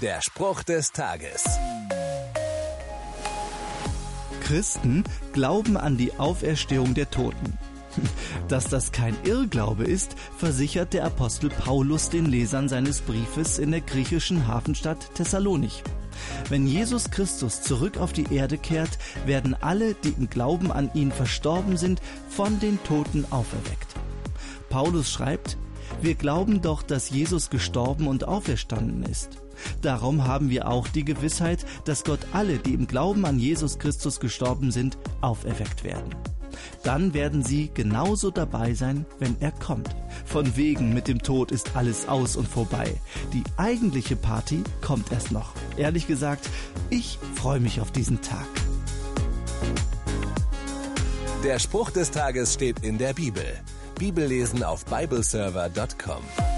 Der Spruch des Tages. Christen glauben an die Auferstehung der Toten. Dass das kein Irrglaube ist, versichert der Apostel Paulus den Lesern seines Briefes in der griechischen Hafenstadt Thessalonich. Wenn Jesus Christus zurück auf die Erde kehrt, werden alle, die im Glauben an ihn verstorben sind, von den Toten auferweckt. Paulus schreibt, wir glauben doch, dass Jesus gestorben und auferstanden ist. Darum haben wir auch die Gewissheit, dass Gott alle, die im Glauben an Jesus Christus gestorben sind, auferweckt werden. Dann werden sie genauso dabei sein, wenn er kommt. Von wegen mit dem Tod ist alles aus und vorbei. Die eigentliche Party kommt erst noch. Ehrlich gesagt, ich freue mich auf diesen Tag. Der Spruch des Tages steht in der Bibel. Bibellesen auf bibleserver.com.